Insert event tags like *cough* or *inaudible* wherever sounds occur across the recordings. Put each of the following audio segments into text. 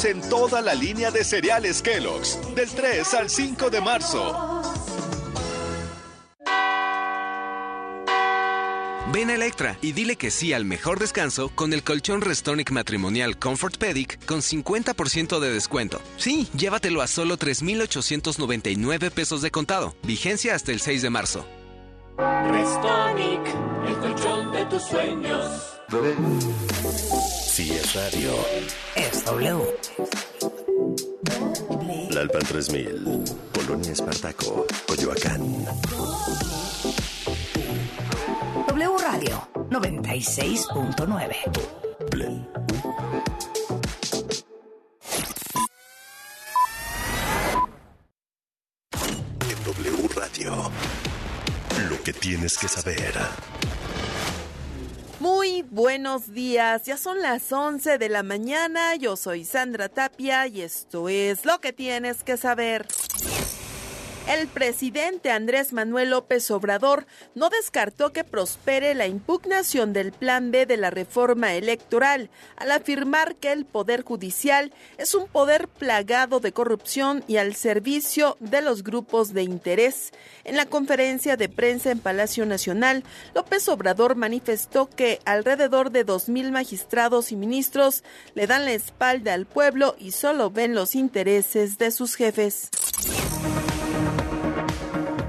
Kellogg's en toda la línea de cereales Kellogg's, del 3 al 5 de marzo. Ven a Electra y dile que sí al mejor descanso con el colchón Restonic matrimonial Comfort Pedic con 50% de descuento. Sí, llévatelo a solo 3,899 pesos de contado. Vigencia hasta el 6 de marzo. Restonic, el colchón de tus sueños. Si es radio, Es W. La Alpan 3000, Polonia Espartaco, Coyoacán. W Radio 96.9. En W Radio, lo que tienes que saber. Muy buenos días, ya son las 11 de la mañana, yo soy Sandra Tapia y esto es lo que tienes que saber. El presidente Andrés Manuel López Obrador no descartó que prospere la impugnación del Plan B de la reforma electoral, al afirmar que el Poder Judicial es un poder plagado de corrupción y al servicio de los grupos de interés. En la conferencia de prensa en Palacio Nacional, López Obrador manifestó que alrededor de 2.000 magistrados y ministros le dan la espalda al pueblo y solo ven los intereses de sus jefes.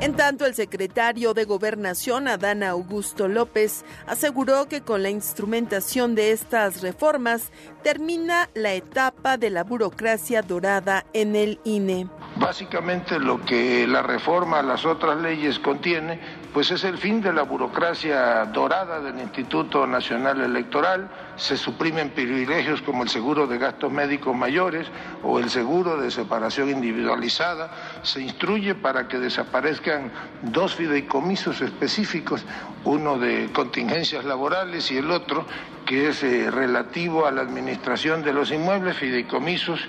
En tanto, el secretario de Gobernación, Adán Augusto López, aseguró que con la instrumentación de estas reformas termina la etapa de la burocracia dorada en el INE. Básicamente lo que la reforma a las otras leyes contiene, pues es el fin de la burocracia dorada del Instituto Nacional Electoral, se suprimen privilegios como el seguro de gastos médicos mayores o el seguro de separación individualizada, se instruye para que desaparezcan dos fideicomisos específicos, uno de contingencias laborales y el otro que es eh, relativo a la administración de los inmuebles, fideicomisos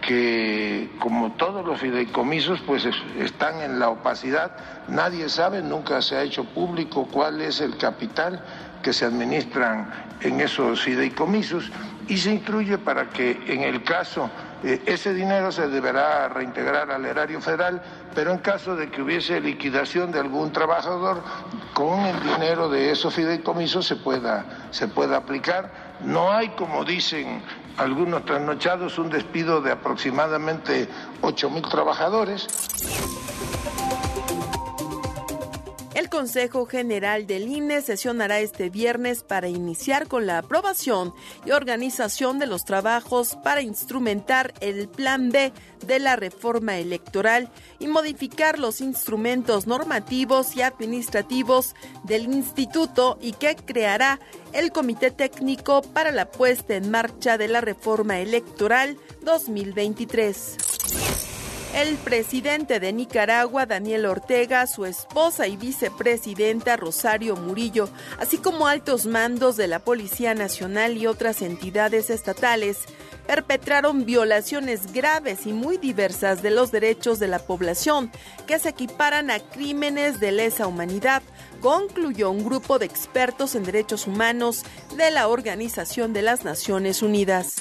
que como todos los fideicomisos pues es- están en la opacidad, nadie sabe, nunca se ha hecho público cuál es el capital que se administran en esos fideicomisos y se instruye para que en el caso eh, ese dinero se deberá reintegrar al erario federal, pero en caso de que hubiese liquidación de algún trabajador, con el dinero de esos fideicomisos se pueda, se pueda aplicar. No hay, como dicen algunos trasnochados, un despido de aproximadamente 8 mil trabajadores. El Consejo General del INE sesionará este viernes para iniciar con la aprobación y organización de los trabajos para instrumentar el Plan B de la reforma electoral y modificar los instrumentos normativos y administrativos del instituto y que creará el Comité Técnico para la puesta en marcha de la reforma electoral 2023. El presidente de Nicaragua, Daniel Ortega, su esposa y vicepresidenta Rosario Murillo, así como altos mandos de la Policía Nacional y otras entidades estatales, perpetraron violaciones graves y muy diversas de los derechos de la población que se equiparan a crímenes de lesa humanidad, concluyó un grupo de expertos en derechos humanos de la Organización de las Naciones Unidas.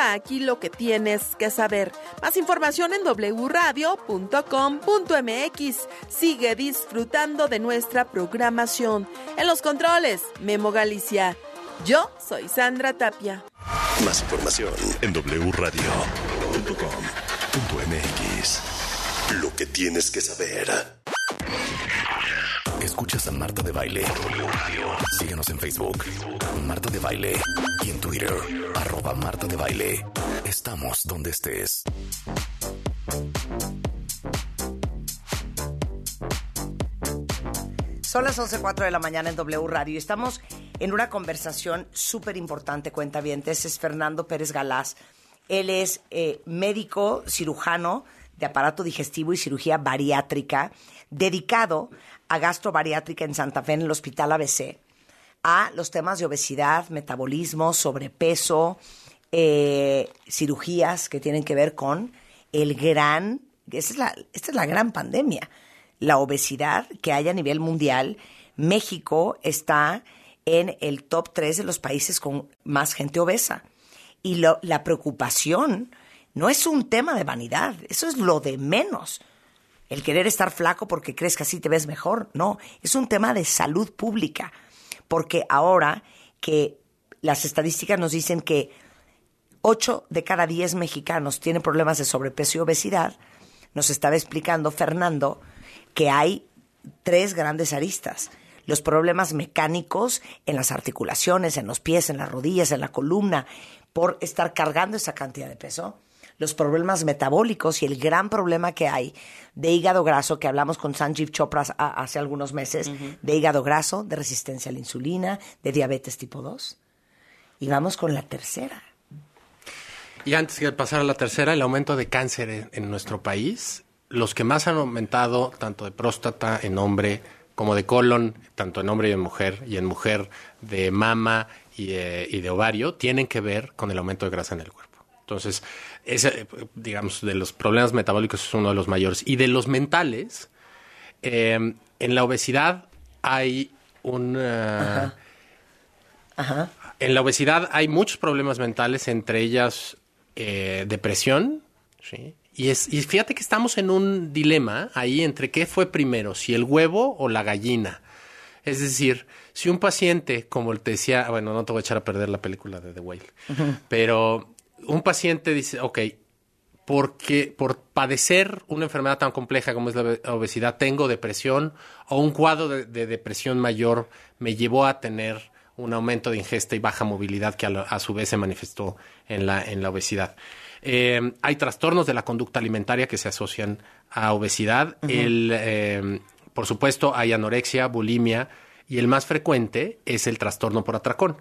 Aquí lo que tienes que saber. Más información en wradio.com.mx. Sigue disfrutando de nuestra programación. En los controles, Memo Galicia. Yo soy Sandra Tapia. Más información en wradio.com.mx. Lo que tienes que saber. Escuchas a Marta de Baile. Síguenos en Facebook, Marta de Baile. Y en Twitter, arroba Marta de Baile. Estamos donde estés. Son las 11.04 de la mañana en W Radio y estamos en una conversación súper importante, cuentavientes. Es Fernando Pérez Galás. Él es eh, médico cirujano de aparato digestivo y cirugía bariátrica, dedicado a gastrobariátrica en Santa Fe, en el Hospital ABC, a los temas de obesidad, metabolismo, sobrepeso, eh, cirugías que tienen que ver con el gran, esta es, la, esta es la gran pandemia, la obesidad que hay a nivel mundial. México está en el top 3 de los países con más gente obesa. Y lo- la preocupación no es un tema de vanidad, eso es lo de menos. El querer estar flaco porque crees que así te ves mejor, no, es un tema de salud pública. Porque ahora que las estadísticas nos dicen que 8 de cada 10 mexicanos tienen problemas de sobrepeso y obesidad, nos estaba explicando Fernando que hay tres grandes aristas. Los problemas mecánicos en las articulaciones, en los pies, en las rodillas, en la columna, por estar cargando esa cantidad de peso. Los problemas metabólicos y el gran problema que hay de hígado graso, que hablamos con Sanjeev Chopra hace algunos meses, de hígado graso, de resistencia a la insulina, de diabetes tipo 2. Y vamos con la tercera. Y antes de pasar a la tercera, el aumento de cáncer en, en nuestro país, los que más han aumentado, tanto de próstata en hombre como de colon, tanto en hombre y en mujer, y en mujer de mama y, y de ovario, tienen que ver con el aumento de grasa en el cuerpo. Entonces, ese, digamos, de los problemas metabólicos es uno de los mayores. Y de los mentales, eh, en la obesidad hay un... eh, Ajá. en la obesidad hay muchos problemas mentales, entre ellas eh, depresión, ¿sí? Y, es, y fíjate que estamos en un dilema ahí entre qué fue primero, si el huevo o la gallina. Es decir, si un paciente, como te decía, bueno, no te voy a echar a perder la película de The Whale, pero un paciente dice, ok, porque por padecer una enfermedad tan compleja como es la obe- obesidad, tengo depresión o un cuadro de, de depresión mayor me llevó a tener un aumento de ingesta y baja movilidad que a, la- a su vez se manifestó en la, en la obesidad. Eh, hay trastornos de la conducta alimentaria que se asocian a obesidad. El, eh, por supuesto, hay anorexia, bulimia y el más frecuente es el trastorno por atracón.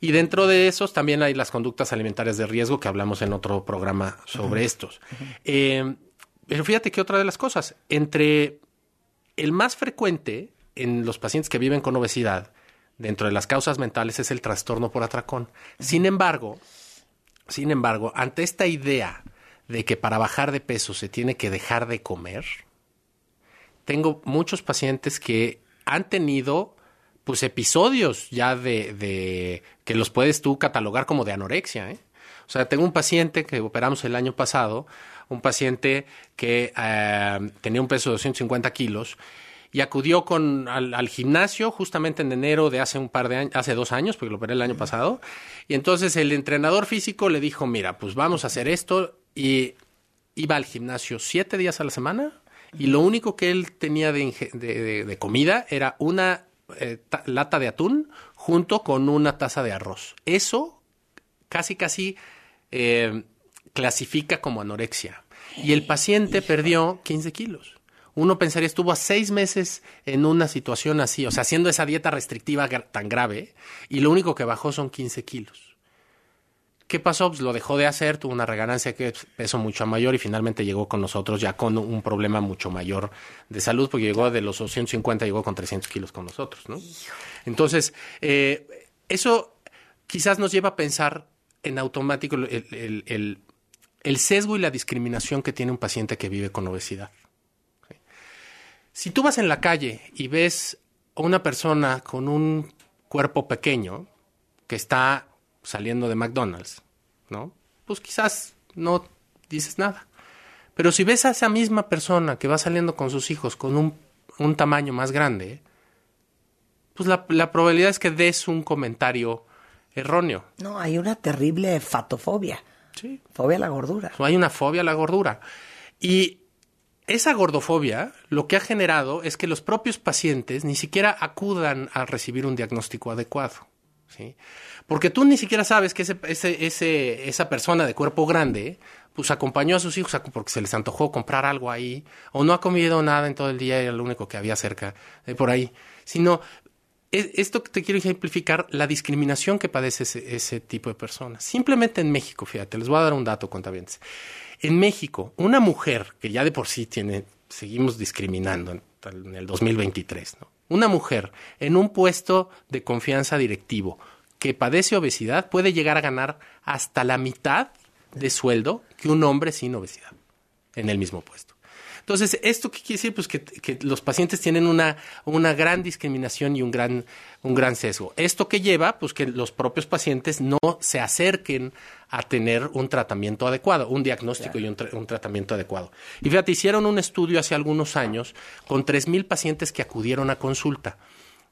Y dentro de esos también hay las conductas alimentarias de riesgo que hablamos en otro programa sobre estos. Eh, pero fíjate que otra de las cosas, entre el más frecuente en los pacientes que viven con obesidad, dentro de las causas mentales, es el trastorno por atracón. Sin embargo, sin embargo, ante esta idea de que para bajar de peso se tiene que dejar de comer, tengo muchos pacientes que han tenido pues episodios ya de, de que los puedes tú catalogar como de anorexia. ¿eh? O sea, tengo un paciente que operamos el año pasado, un paciente que eh, tenía un peso de 250 kilos y acudió con, al, al gimnasio justamente en enero de hace un par de años, hace dos años, porque lo operé el año pasado. Y entonces el entrenador físico le dijo, mira, pues vamos a hacer esto. Y iba al gimnasio siete días a la semana y lo único que él tenía de, inge- de- de- de comida era una eh, ta- lata de atún junto con una taza de arroz. Eso casi, casi eh, clasifica como anorexia. Y el paciente perdió 15 kilos. Uno pensaría, estuvo a seis meses en una situación así, o sea, haciendo esa dieta restrictiva tan grave, y lo único que bajó son 15 kilos. ¿Qué pasó? Pues lo dejó de hacer, tuvo una reganancia que peso mucho mayor y finalmente llegó con nosotros ya con un problema mucho mayor de salud, porque llegó de los 250, llegó con 300 kilos con nosotros, ¿no? Entonces, eh, eso quizás nos lleva a pensar en automático el, el- el- el sesgo y la discriminación que tiene un paciente que vive con obesidad. ¿sí? Si tú vas en la calle y ves a una persona con un cuerpo pequeño que está saliendo de McDonald's, ¿no? Pues quizás no dices nada. Pero si ves a esa misma persona que va saliendo con sus hijos con un, un tamaño más grande, pues la, la probabilidad es que des un comentario erróneo. No, hay una terrible fatofobia. Sí. Fobia a la gordura. O hay una fobia a la gordura. Y esa gordofobia lo que ha generado es que los propios pacientes ni siquiera acudan a recibir un diagnóstico adecuado. Porque tú ni siquiera sabes que esa persona de cuerpo grande pues acompañó a sus hijos porque se les antojó comprar algo ahí o no ha comido nada en todo el día era lo único que había cerca de por ahí. Sino es- esto te quiero ejemplificar, la discriminación que padece ese, tipo de personas. Simplemente en México, fíjate, les voy a dar un dato, cuentavientes. En México, una mujer que ya de por sí tiene, seguimos discriminando en, en el 2023, ¿no? Una mujer en un puesto de confianza directivo que padece obesidad puede llegar a ganar hasta la mitad de sueldo que un hombre sin obesidad en el mismo puesto. Entonces, ¿esto qué quiere decir? Pues que, los pacientes tienen una, una gran discriminación y un gran, un gran sesgo. ¿Esto que lleva? Pues que los propios pacientes no se acerquen a tener un tratamiento adecuado, un diagnóstico y un, tra- un tratamiento adecuado. Y fíjate, hicieron un estudio hace algunos años con 3.000 pacientes que acudieron a consulta.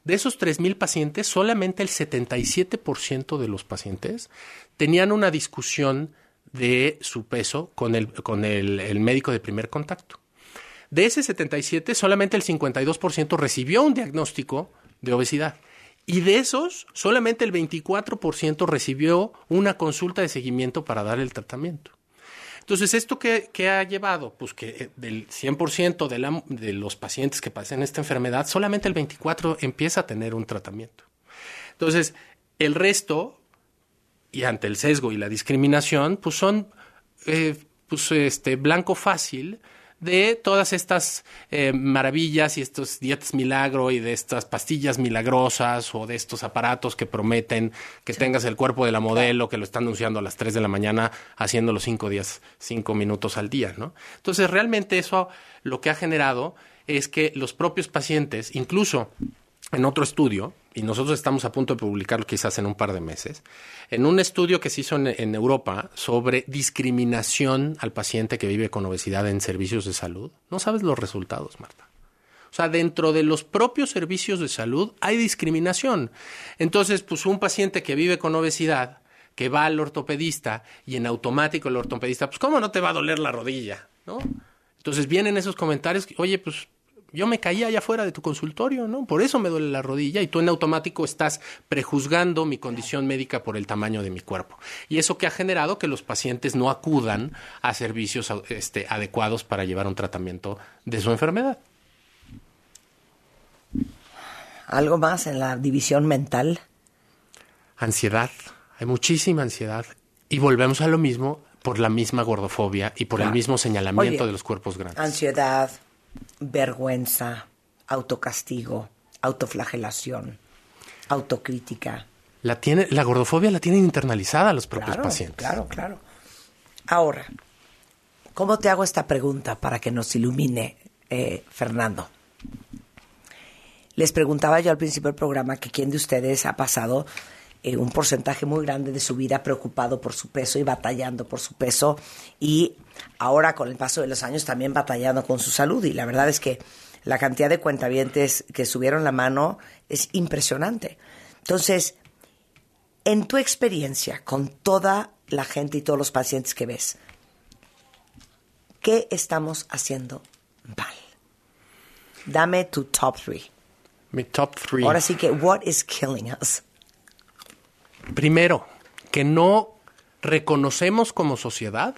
De esos 3.000 pacientes, solamente el 77% de los pacientes tenían una discusión de su peso con el, con el médico de primer contacto. De ese 77, solamente el 52% recibió un diagnóstico de obesidad. Y de esos, solamente el 24% recibió una consulta de seguimiento para dar el tratamiento. Entonces, ¿esto qué, ha llevado? Pues que eh, del 100% de, la- de los pacientes que padecen esta enfermedad, solamente el 24% empieza a tener un tratamiento. Entonces, el resto, y ante el sesgo y la discriminación, pues son eh, pues, este, blanco fácil de todas estas eh, maravillas y estos dietas milagro y de estas pastillas milagrosas o de estos aparatos que prometen que tengas el cuerpo de la modelo que lo están anunciando a las 3 de la mañana haciéndolo cinco días, cinco minutos al día, ¿no? Entonces realmente eso lo que ha generado es que los propios pacientes, incluso en otro estudio, y nosotros estamos a punto de publicarlo quizás en un par de meses, en un estudio que se hizo en, Europa sobre discriminación al paciente que vive con obesidad en servicios de salud, no sabes los resultados, Marta. O sea, dentro de los propios servicios de salud hay discriminación. Entonces, pues un paciente que vive con obesidad, que va al ortopedista y en automático el ortopedista, pues ¿cómo no te va a doler la rodilla? ¿No? Entonces vienen esos comentarios, oye, pues yo me caí allá afuera de tu consultorio, ¿no? Por eso me duele la rodilla y tú en automático estás prejuzgando mi condición médica por el tamaño de mi cuerpo. Y eso que ha generado que los pacientes no acudan a servicios este, adecuados para llevar un tratamiento de su enfermedad. ¿Algo más en la división mental? Ansiedad, hay muchísima ansiedad y volvemos a lo mismo por la misma gordofobia y por el mismo señalamiento Oye, de los cuerpos grandes. Ansiedad, vergüenza, autocastigo, autoflagelación, autocrítica. La, tiene, la gordofobia la tienen internalizada los propios Claro, pacientes. claro, claro. Ahora, ¿cómo te hago esta pregunta para que nos ilumine eh, Fernando? Les preguntaba yo al principio del programa que quién de ustedes ha pasado eh, un porcentaje muy grande de su vida preocupado por su peso y batallando por su peso y ahora con el paso de los años también batallando con su salud y la verdad es que la cantidad de cuentavientes que subieron la mano es impresionante. Entonces, en tu experiencia con toda la gente y todos los pacientes que ves, ¿qué estamos haciendo mal? Dame tu top three. Mi top three. Ahora sí que, what is killing us? Primero, que no reconocemos como sociedad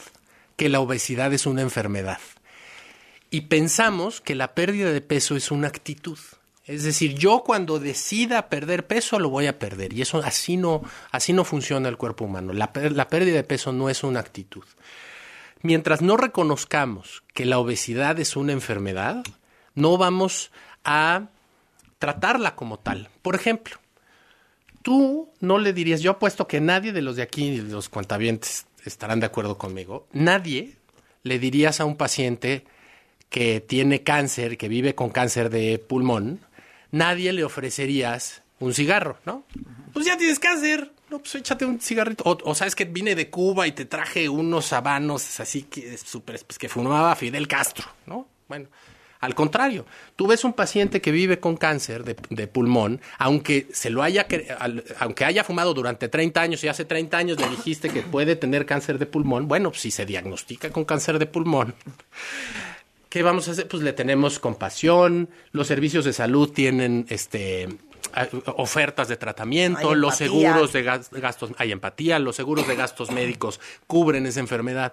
que la obesidad es una enfermedad. Y pensamos que la pérdida de peso es una actitud. Es decir, yo cuando decida perder peso lo voy a perder. Y eso así no, así no funciona el cuerpo humano. La, la pérdida de peso no es una actitud. Mientras no reconozcamos que la obesidad es una enfermedad, no vamos a tratarla como tal. Por ejemplo, tú no le dirías, yo apuesto que nadie de los de aquí, de los cuentavientes, estarán de acuerdo conmigo, nadie le dirías a un paciente que tiene cáncer, que vive con cáncer de pulmón, nadie le ofrecerías un cigarro, ¿no? Pues ya tienes cáncer, no, pues échate un cigarrito. O, o sabes que vine de Cuba y te traje unos habanos así que súper, pues que fumaba Fidel Castro, ¿no? Bueno, al contrario, tú ves un paciente que vive con cáncer de, de pulmón, aunque se lo haya, aunque haya fumado durante 30 años y hace 30 años le dijiste que puede tener cáncer de pulmón, bueno, si se diagnostica con cáncer de pulmón, ¿qué vamos a hacer? Pues le tenemos compasión, los servicios de salud tienen este ofertas de tratamiento, Hay los empatía. seguros de gas- gastos, hay empatía, los seguros de gastos médicos cubren esa enfermedad.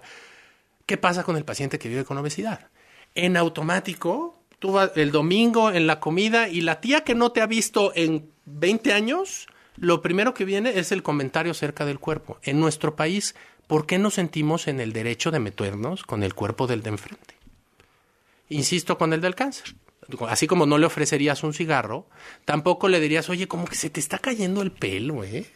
¿Qué pasa con el paciente que vive con obesidad? En automático, tú vas el domingo en la comida y la tía que no te ha visto en 20 años, lo primero que viene es el comentario acerca del cuerpo. En nuestro país, ¿por qué nos sentimos en el derecho de meternos con el cuerpo del de enfrente? Insisto con el del cáncer. Así como no le ofrecerías un cigarro, tampoco le dirías, oye, como que se te está cayendo el pelo, ¿eh?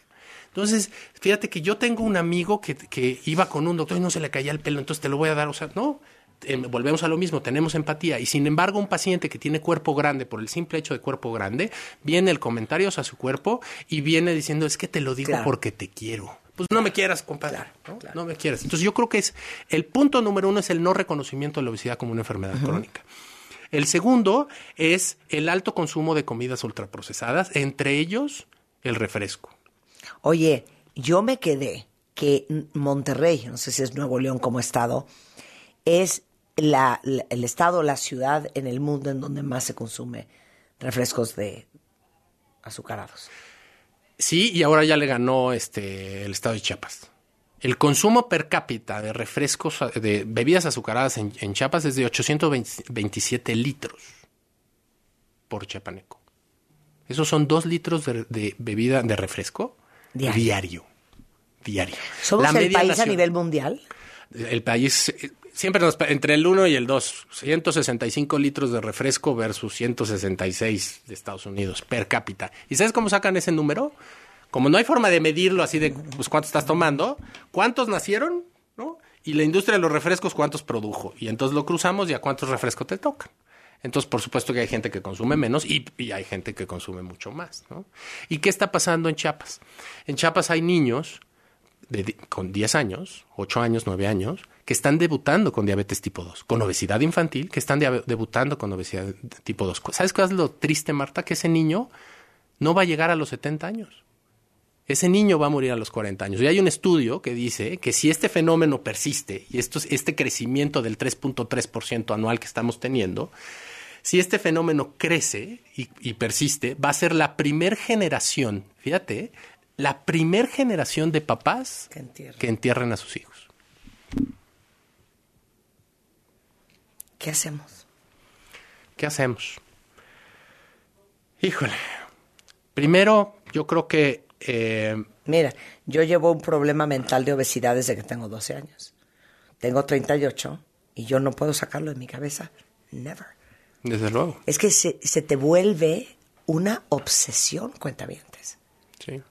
Entonces, fíjate que yo tengo un amigo que, que iba con un doctor y no se le caía el pelo, entonces te lo voy a dar. O sea, no, eh, volvemos a lo mismo, tenemos empatía. Y sin embargo, un paciente que tiene cuerpo grande, por el simple hecho de cuerpo grande, viene el comentario a su cuerpo y viene diciendo, es que te lo digo Claro. porque te quiero. Pues no me quieras, compadre. ¿no? No me quieras. Entonces yo creo que es el punto número uno es el no reconocimiento de la obesidad como una enfermedad crónica. El segundo es el alto consumo de comidas ultraprocesadas, entre ellos el refresco. Oye, yo me quedé que Monterrey, no sé si es Nuevo León como estado, es la, la- el estado, la ciudad en el mundo en donde más se consume refrescos de azucarados. Sí, y ahora ya le ganó este el estado de Chiapas. El consumo per cápita de refrescos, de bebidas azucaradas en, en Chiapas es de 827 litros por chiapaneco. Esos son dos litros de, de bebida de refresco Diario. diario. Diario. ¿Somos La el país a nivel mundial? El país eh, siempre nos, entre el 1 y el 2, 165 litros de refresco versus 166 de Estados Unidos per cápita. ¿Y sabes cómo sacan ese número? Como no hay forma de medirlo así de pues cuánto estás tomando, cuántos nacieron, ¿no? Y la industria de los refrescos cuántos produjo. Y entonces lo cruzamos y a cuántos refrescos te tocan. Entonces, por supuesto que hay gente que consume menos y, hay gente que consume mucho más, ¿no? ¿Y qué está pasando en Chiapas? En Chiapas hay niños con 10 años, 8 años, 9 años, que están debutando con diabetes tipo 2, con obesidad infantil, que están debutando con obesidad tipo 2. ¿Sabes qué es lo triste, Marta? Que ese niño no va a llegar a los 70 años. Ese niño va a morir a los 40 años. Y hay un estudio que dice que si este fenómeno persiste, y esto, es- este crecimiento del 3.3% anual que estamos teniendo, si este fenómeno crece y, y persiste, va a ser la primer generación, fíjate, la primer generación de papás Que que entierren a sus hijos. ¿Qué hacemos? ¿Qué hacemos? Híjole. Primero, yo creo que eh, Mira, yo llevo un problema mental de obesidad desde que tengo 12 años. Tengo 38 y yo no puedo sacarlo de mi cabeza. Never. desde luego, Es que se, se te vuelve una obsesión, cuentavientes. sí.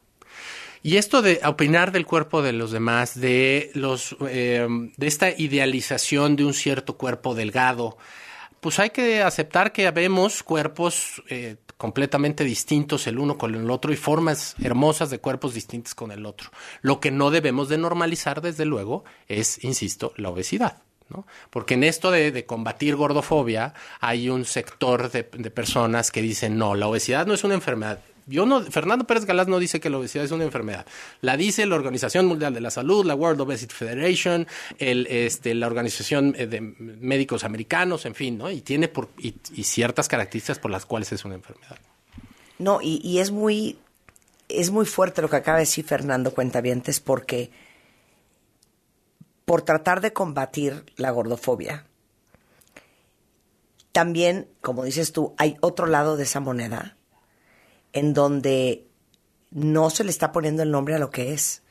Y esto de opinar del cuerpo de los demás, de los, eh, de esta idealización de un cierto cuerpo delgado, pues hay que aceptar que vemos cuerpos eh, completamente distintos el uno con el otro y formas hermosas de cuerpos distintos con el otro. Lo que no debemos de normalizar, desde luego, es, insisto, la obesidad. ¿no? Porque en esto de, de combatir gordofobia hay un sector de, de personas que dicen, no, la obesidad no es una enfermedad. Yo no, Fernando Pérez Galás no dice que la obesidad es una enfermedad. La dice la Organización Mundial de la Salud, la World Obesity Federation, este, la Organización eh, de Médicos Americanos, en fin, ¿no? Y tiene por, y, ciertas características por las cuales es una enfermedad. No, y, y es muy es muy fuerte lo que acaba de decir Fernando Cuentavientes porque por tratar de combatir la gordofobia, también, como dices tú, hay otro lado de esa moneda en donde no se le está poniendo el nombre a lo que es.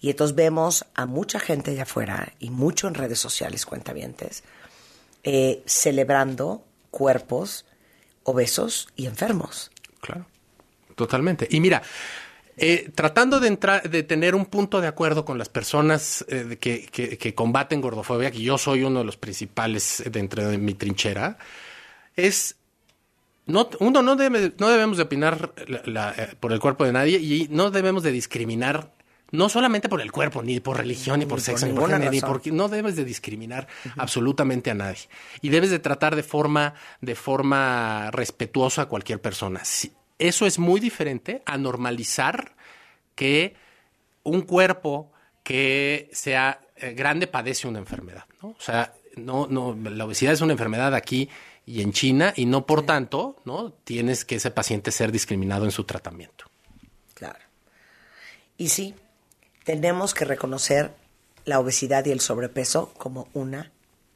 Y entonces vemos a mucha gente allá afuera y mucho en redes sociales, cuentavientes, eh, celebrando cuerpos obesos y enfermos. Claro, totalmente. Y mira, eh, tratando de entrar, de tener un punto de acuerdo con las personas eh, que, que- que combaten gordofobia, que yo soy uno de los principales dentro de mi trinchera, es no, uno no debe, no debemos de opinar la- la- eh, por el cuerpo de nadie y no debemos de discriminar no solamente por el cuerpo, ni por religión, ni por Ni por sexo, ni por género, ni por no debes de discriminar absolutamente a nadie. Y debes de tratar de forma, de forma respetuosa a cualquier persona. Sí, eso es muy diferente a normalizar que un cuerpo que sea eh, grande padece una enfermedad, ¿no? O sea, no, no, la obesidad es una enfermedad aquí y en China y no por tanto, ¿no? Tienes que ese paciente ser discriminado en su tratamiento. Claro. Y sí, tenemos que reconocer la obesidad y el sobrepeso como una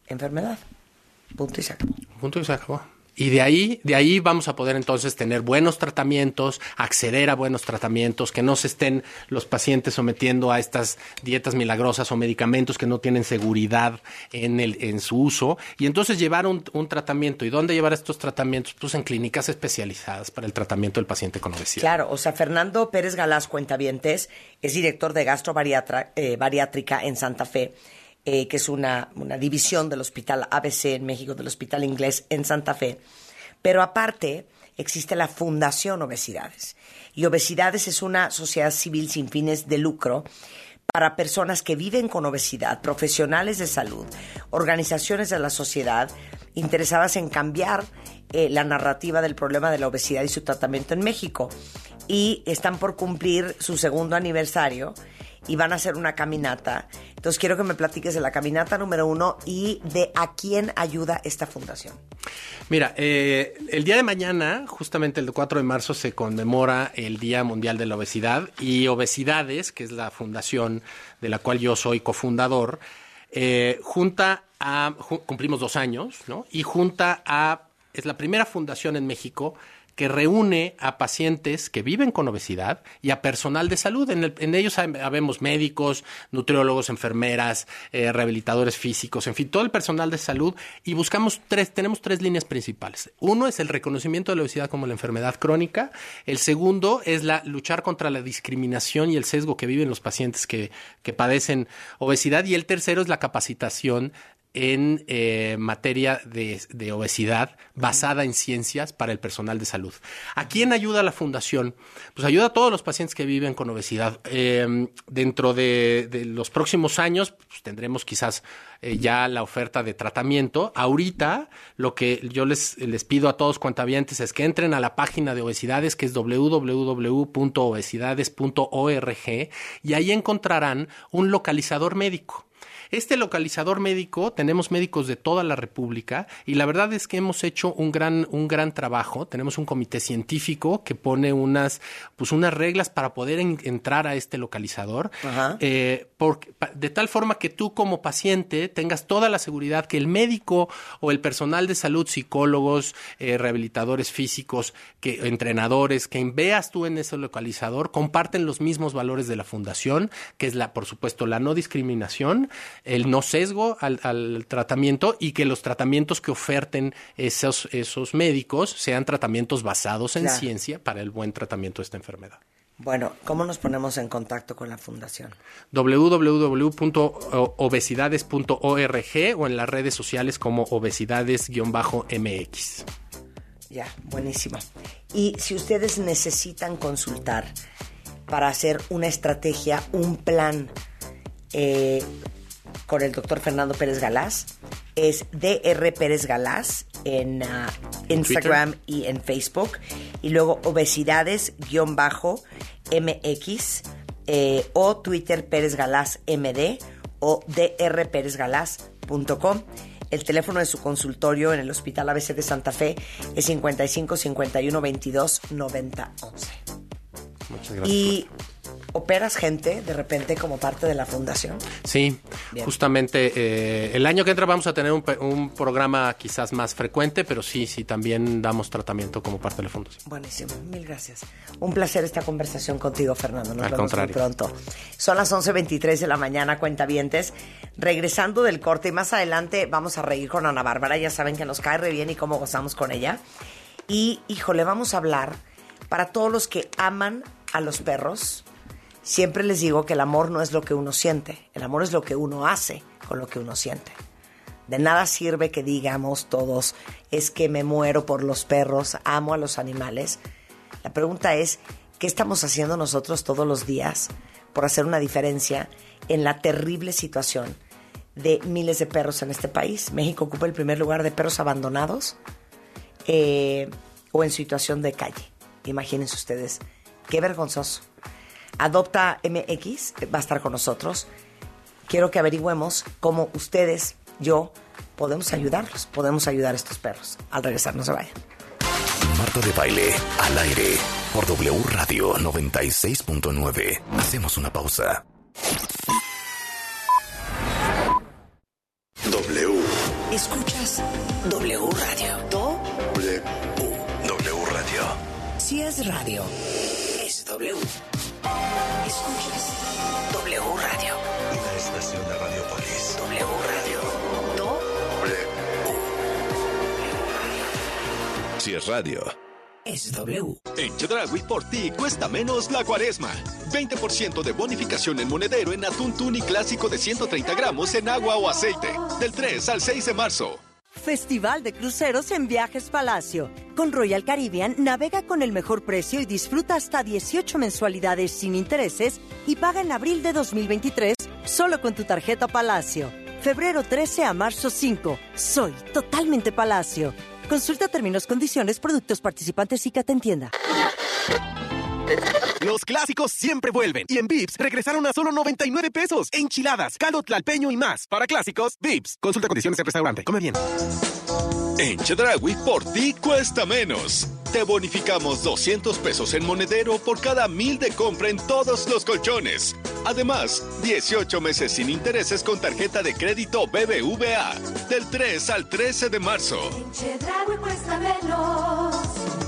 enfermedad. Punto y se acabó. Punto y se acabó. Y de ahí, de ahí vamos a poder entonces tener buenos tratamientos, acceder a buenos tratamientos, que no se estén los pacientes sometiendo a estas dietas milagrosas o medicamentos que no tienen seguridad en, el, en su uso, y entonces llevar un, un tratamiento. ¿Y dónde llevar estos tratamientos? Pues en clínicas especializadas para el tratamiento del paciente con obesidad. Claro, o sea, Fernando Pérez Galás Cuentavientes es director de gastrobariátrica en Santa Fe. Eh, que es una, una división del Hospital ABC en México, del Hospital Inglés en Santa Fe. Pero aparte, existe la Fundación Obesidades. Y Obesidades es una sociedad civil sin fines de lucro para personas que viven con obesidad, profesionales de salud, organizaciones de la sociedad interesadas en cambiar eh, la narrativa del problema de la obesidad y su tratamiento en México. Y están por cumplir su segundo aniversario y van a hacer una caminata. Entonces quiero que me platiques de la caminata número uno y de a quién ayuda esta fundación. Mira, eh, el día de mañana, justamente el 4 de marzo, se conmemora el Día Mundial de la Obesidad y Obesidades, que es la fundación de la cual yo soy cofundador, eh, junta a, cumplimos dos años, ¿no? Y junta a, es la primera fundación en México que reúne a pacientes que viven con obesidad y a personal de salud. En, ellos habemos médicos, nutriólogos, enfermeras, eh, rehabilitadores físicos, en fin, todo el personal de salud y buscamos tres, tenemos tres líneas principales. Uno es el reconocimiento de la obesidad como la enfermedad crónica. El segundo es la luchar contra la discriminación y el sesgo que viven los pacientes que, que padecen obesidad. Y el tercero es la capacitación en eh, materia de, obesidad basada en ciencias para el personal de salud. ¿A quién ayuda la fundación? Pues ayuda a todos los pacientes que viven con obesidad. Em, dentro de, los próximos años pues, tendremos quizás eh, ya la oferta de tratamiento. Ahorita lo que yo les, pido a todos cuantavientes es que entren a la página de obesidades que es www.obesidades.org y ahí encontrarán un localizador médico. Este localizador médico, tenemos médicos de toda la República y la verdad es que hemos hecho un gran, un gran trabajo. Tenemos un comité científico que pone unas, pues unas reglas para poder entrar a este localizador, eh, de tal forma que tú como paciente tengas toda la seguridad que el médico o el personal de salud, psicólogos, eh, rehabilitadores físicos, que, entrenadores, que veas tú en ese localizador, comparten los mismos valores de la fundación, que es la, por supuesto, la no discriminación, el no sesgo al, tratamiento y que los tratamientos que oferten esos, esos médicos sean tratamientos basados en ciencia para el buen tratamiento de esta enfermedad. Bueno, ¿cómo nos ponemos en contacto con la fundación? www.obesidades.org o en las redes sociales como obesidades-mx. Ya, buenísimo. Y si ustedes necesitan consultar para hacer una estrategia, un plan eh, con el doctor Fernando Pérez Galás. Es DR Pérez Galás en uh, Instagram y en Facebook. Y luego obesidades-mx eh, o Twitter Pérez Galás MD o drperezgalás.com. El teléfono de su consultorio en el Hospital ABC de Santa Fe es 55 51 22 90 11. Muchas gracias. Y ¿Operas gente de repente como parte de la fundación? Sí, justamente eh, el año que entra vamos a tener un, programa quizás más frecuente, pero sí, sí, también damos tratamiento como parte de la fundación. Buenísimo, mil gracias. Un placer esta conversación contigo, Fernando. Nos Al vemos contrario. muy pronto. Son las 11.23 de la mañana, cuentavientes. Regresando del corte y más adelante vamos a reír con Ana Bárbara. Ya saben que nos cae re bien y cómo gozamos con ella. Y, híjole, vamos a hablar para todos los que aman a los perros Siempre les digo que el amor no es lo que uno siente, el amor es lo que uno hace con lo que uno siente. De nada sirve que digamos todos, es que me muero por los perros, amo a los animales. La pregunta es, ¿qué estamos haciendo nosotros todos los días por hacer una diferencia en la terrible situación de miles de perros en este país? México ocupa el primer lugar de perros abandonados eh, o en situación de calle. Imagínense ustedes, qué vergonzoso. Adopta MX va a estar con nosotros. Quiero que averigüemos cómo ustedes, yo, podemos ayudarlos, podemos ayudar a estos perros. Al regresar, no se vayan. Marta de Baile, al aire, por W Radio 96.9. Hacemos una pausa. W. Escuchas W Radio. Do W. W Radio. Si es radio, es W. Escuchas W Radio. Una estación de Radiopolis. W Radio. Do W. Si es radio, es W. En Chedragui por ti cuesta menos la cuaresma. 20% de bonificación en monedero en atún tuni clásico de 130 gramos en agua o aceite. Del 3 al 6 de marzo. Festival de Cruceros en Viajes Palacio. Con Royal Caribbean navega con el mejor precio y disfruta hasta 18 mensualidades sin intereses y paga en abril de 2023 solo con tu tarjeta Palacio. Febrero 13 a marzo 5. Soy totalmente Palacio. Consulta términos, condiciones, productos participantes y que te entienda. Los clásicos siempre vuelven. Y en Vips regresaron a solo 99 pesos. Enchiladas, caldo tlalpeño y más. Para clásicos, Vips. Consulta condiciones en restaurante. Come bien. En Chedragui por ti cuesta menos. Te bonificamos 200 pesos en monedero por cada mil de compra en todos los colchones. Además, 18 meses sin intereses con tarjeta de crédito BBVA. Del 3 al 13 de marzo. cuesta menos.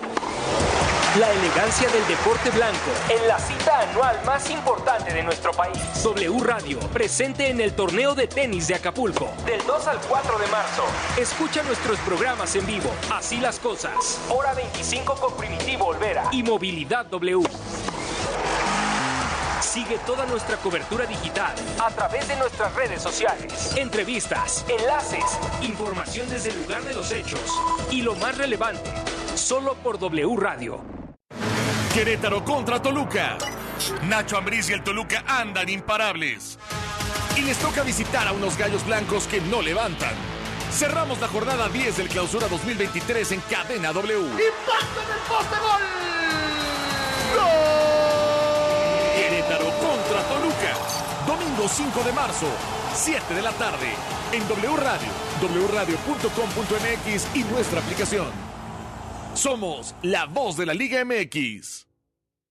La elegancia del deporte blanco en la cita anual más importante de nuestro país. W Radio, presente en el torneo de tenis de Acapulco, del 2 al 4 de marzo. Escucha nuestros programas en vivo. Así las cosas. Hora 25 con Primitivo Olvera y Movilidad W. Sigue toda nuestra cobertura digital a través de nuestras redes sociales. Entrevistas, enlaces, información desde el lugar de los hechos y lo más relevante, solo por W Radio. Querétaro contra Toluca. Nacho Ambriz y el Toluca andan imparables. Y les toca visitar a unos gallos blancos que no levantan. Cerramos la jornada 10 del clausura 2023 en cadena W. ¡Impacto en el poste gol! ¡Gol! Querétaro contra Toluca. Domingo 5 de marzo, 7 de la tarde. En W Radio, wradio.com.mx y nuestra aplicación. Somos la voz de la Liga MX.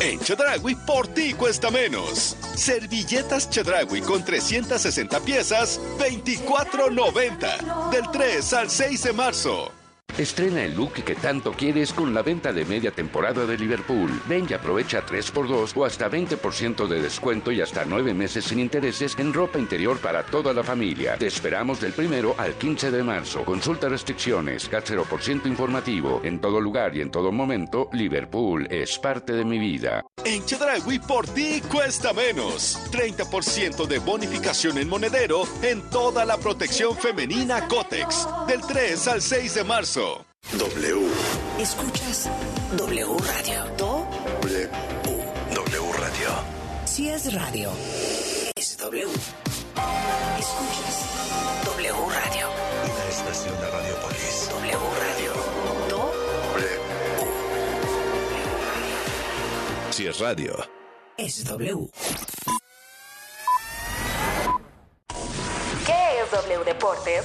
En Chedragui por ti cuesta menos. Servilletas Chedragui con 360 piezas, 24.90. Del 3 al 6 de marzo. Estrena el look que tanto quieres con la venta de media temporada de Liverpool. Ven y aprovecha 3x2 o hasta 20% de descuento y hasta 9 meses sin intereses en ropa interior para toda la familia. Te esperamos del primero al 15 de marzo. Consulta restricciones, CAT 0% informativo. En todo lugar y en todo momento, Liverpool es parte de mi vida. En Chedragui por ti cuesta menos. 30% de bonificación en monedero en toda la protección femenina Cotex. Del 3 al 6 de marzo. W. Escuchas W Radio. Do W. W Radio. Si es radio, es W. Escuchas W Radio. Una estación de Radiopolis. W Radio. Do W. Si es radio. es W. ¿Qué es W Deportes?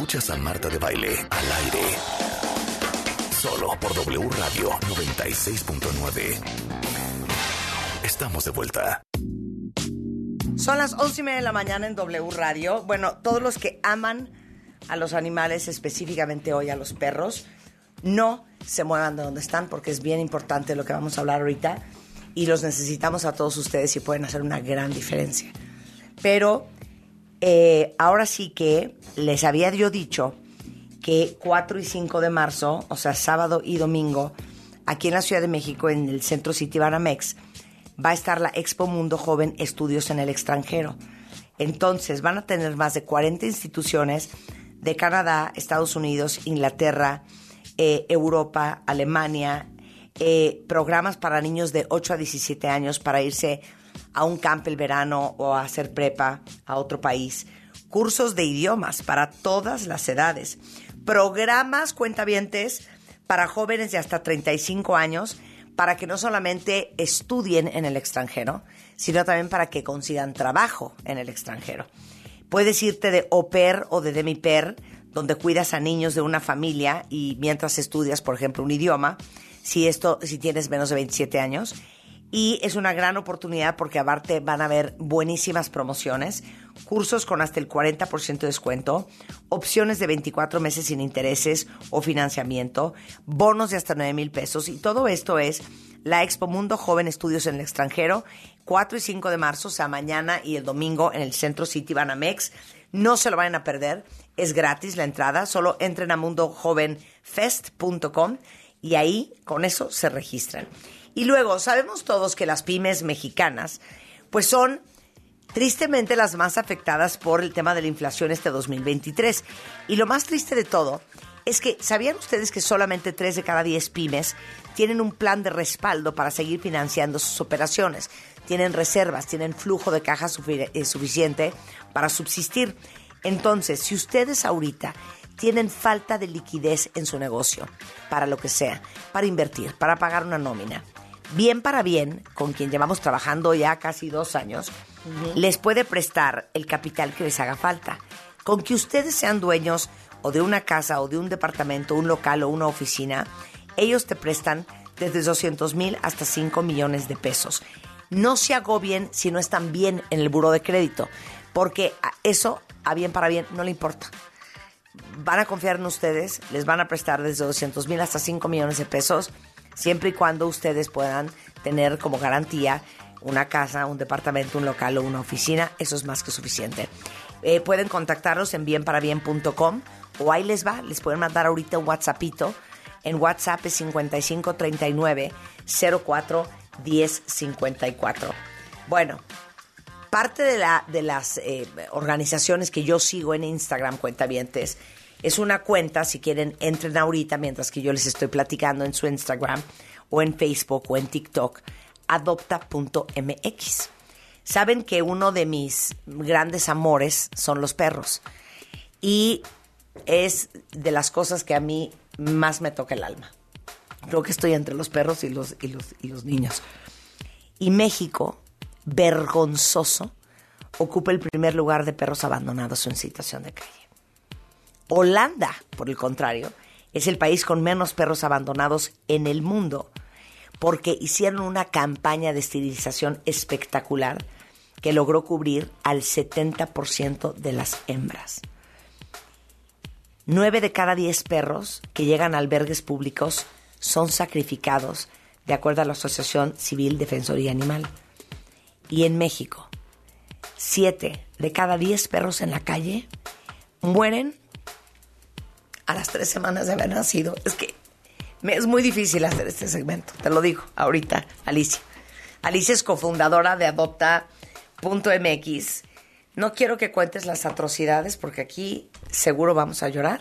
Escuchas a Marta de Baile al aire. Solo por W Radio 96.9. Estamos de vuelta. Son las once y media de la mañana en W Radio. Bueno, todos los que aman a los animales, específicamente hoy a los perros, no se muevan de donde están porque es bien importante lo que vamos a hablar ahorita y los necesitamos a todos ustedes y pueden hacer una gran diferencia. Pero eh, ahora sí que les había yo dicho que 4 y 5 de marzo, o sea, sábado y domingo, aquí en la Ciudad de México, en el Centro City Banamex, va a estar la Expo Mundo Joven Estudios en el extranjero. Entonces, van a tener más de 40 instituciones de Canadá, Estados Unidos, Inglaterra, eh, Europa, Alemania, eh, programas para niños de 8 a 17 años para irse a un camp el verano o a hacer prepa a otro país, cursos de idiomas para todas las edades, programas cuentavientes para jóvenes de hasta 35 años para que no solamente estudien en el extranjero, sino también para que consigan trabajo en el extranjero. Puedes irte de au pair o de demi pair, donde cuidas a niños de una familia y mientras estudias, por ejemplo, un idioma, si esto, si tienes menos de 27 años. Y es una gran oportunidad porque aparte van a haber buenísimas promociones, cursos con hasta el 40% de descuento, opciones de 24 meses sin intereses o financiamiento, bonos de hasta 9 mil pesos. Y todo esto es la Expo Mundo Joven Estudios en el extranjero, 4 y 5 de marzo, o sea, mañana y el domingo en el Centro City Banamex. No se lo vayan a perder, es gratis la entrada, solo entren a mundojovenfest.com y ahí con eso se registran. Y luego, sabemos todos que las pymes mexicanas, pues son tristemente las más afectadas por el tema de la inflación este 2023. Y lo más triste de todo es que, ¿sabían ustedes que solamente 3 de cada 10 pymes tienen un plan de respaldo para seguir financiando sus operaciones? Tienen reservas, tienen flujo de caja eh, suficiente para subsistir. Entonces, si ustedes ahorita tienen falta de liquidez en su negocio, para lo que sea, para invertir, para pagar una nómina, bien para bien, con quien llevamos trabajando ya casi dos años, les puede prestar el capital que les haga falta. Con que ustedes sean dueños o de una casa o de un departamento, un local o una oficina, ellos te prestan desde 200 mil hasta 5 millones de pesos. No se agobien si no están bien en el buro de crédito, porque eso, a bien para bien, no le importa van a confiar en ustedes, les van a prestar desde 200 mil hasta 5 millones de pesos, siempre y cuando ustedes puedan tener como garantía una casa, un departamento, un local o una oficina, eso es más que suficiente. Eh, pueden contactarlos en bienparabien.com o ahí les va, les pueden mandar ahorita un WhatsAppito En WhatsApp es 5539 04 1054. Bueno, parte de, la, de las eh, organizaciones que yo sigo en Instagram, cuentavientes, es una cuenta, si quieren, entren ahorita mientras que yo les estoy platicando en su Instagram o en Facebook o en TikTok, adopta.mx. Saben que uno de mis grandes amores son los perros y es de las cosas que a mí más me toca el alma. Creo que estoy entre los perros y los, y los, y los niños. Y México, vergonzoso, ocupa el primer lugar de perros abandonados en situación de calle. Holanda, por el contrario, es el país con menos perros abandonados en el mundo, porque hicieron una campaña de esterilización espectacular que logró cubrir al 70% de las hembras. Nueve de cada diez perros que llegan a albergues públicos son sacrificados, de acuerdo a la Asociación Civil Defensoría Animal. Y en México, siete de cada diez perros en la calle mueren a las tres semanas de haber nacido. Es que me es muy difícil hacer este segmento, te lo digo ahorita, Alicia. Alicia es cofundadora de Adopta.mx. No quiero que cuentes las atrocidades porque aquí seguro vamos a llorar,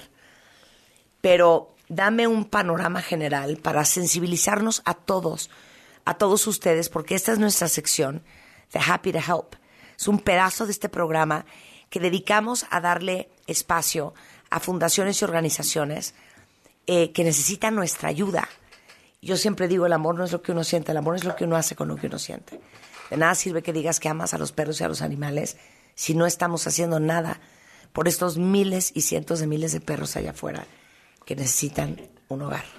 pero dame un panorama general para sensibilizarnos a todos, a todos ustedes, porque esta es nuestra sección de Happy to Help. Es un pedazo de este programa que dedicamos a darle espacio a fundaciones y organizaciones eh, que necesitan nuestra ayuda. Yo siempre digo, el amor no es lo que uno siente, el amor es lo que uno hace con lo que uno siente. De nada sirve que digas que amas a los perros y a los animales si no estamos haciendo nada por estos miles y cientos de miles de perros allá afuera que necesitan un hogar.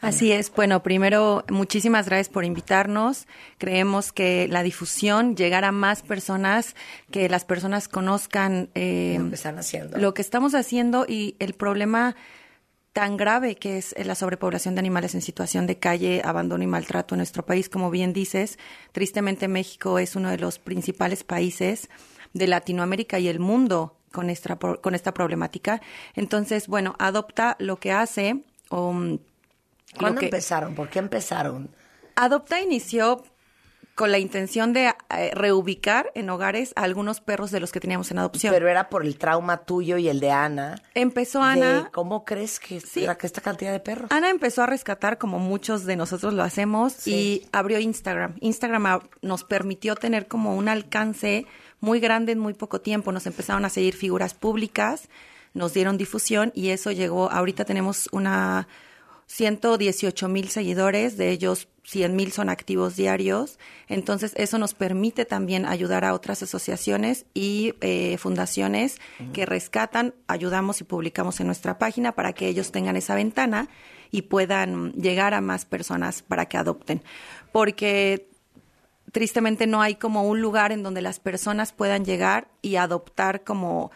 Así es. Bueno, primero, muchísimas gracias por invitarnos. Creemos que la difusión, llegar a más personas, que las personas conozcan eh, lo que están haciendo. Lo que estamos haciendo y el problema tan grave que es la sobrepoblación de animales en situación de calle, abandono y maltrato en nuestro país. Como bien dices, tristemente México es uno de los principales países de Latinoamérica y el mundo con esta, con esta problemática. Entonces, bueno, adopta lo que hace. Um, ¿Cuándo empezaron? ¿Por qué empezaron? Adopta inició con la intención de eh, reubicar en hogares a algunos perros de los que teníamos en adopción. Pero era por el trauma tuyo y el de Ana. Empezó Ana. ¿Cómo crees que sí. era que esta cantidad de perros? Ana empezó a rescatar como muchos de nosotros lo hacemos y abrió Instagram. Instagram nos permitió tener como un alcance muy grande en muy poco tiempo. Nos empezaron a seguir figuras públicas, nos dieron difusión y eso llegó. Ahorita tenemos una 118 mil seguidores, de ellos 100 mil son activos diarios. Entonces, eso nos permite también ayudar a otras asociaciones y eh, fundaciones que rescatan, ayudamos y publicamos en nuestra página para que ellos tengan esa ventana y puedan llegar a más personas para que adopten. Porque tristemente no hay como un lugar en donde las personas puedan llegar y adoptar como,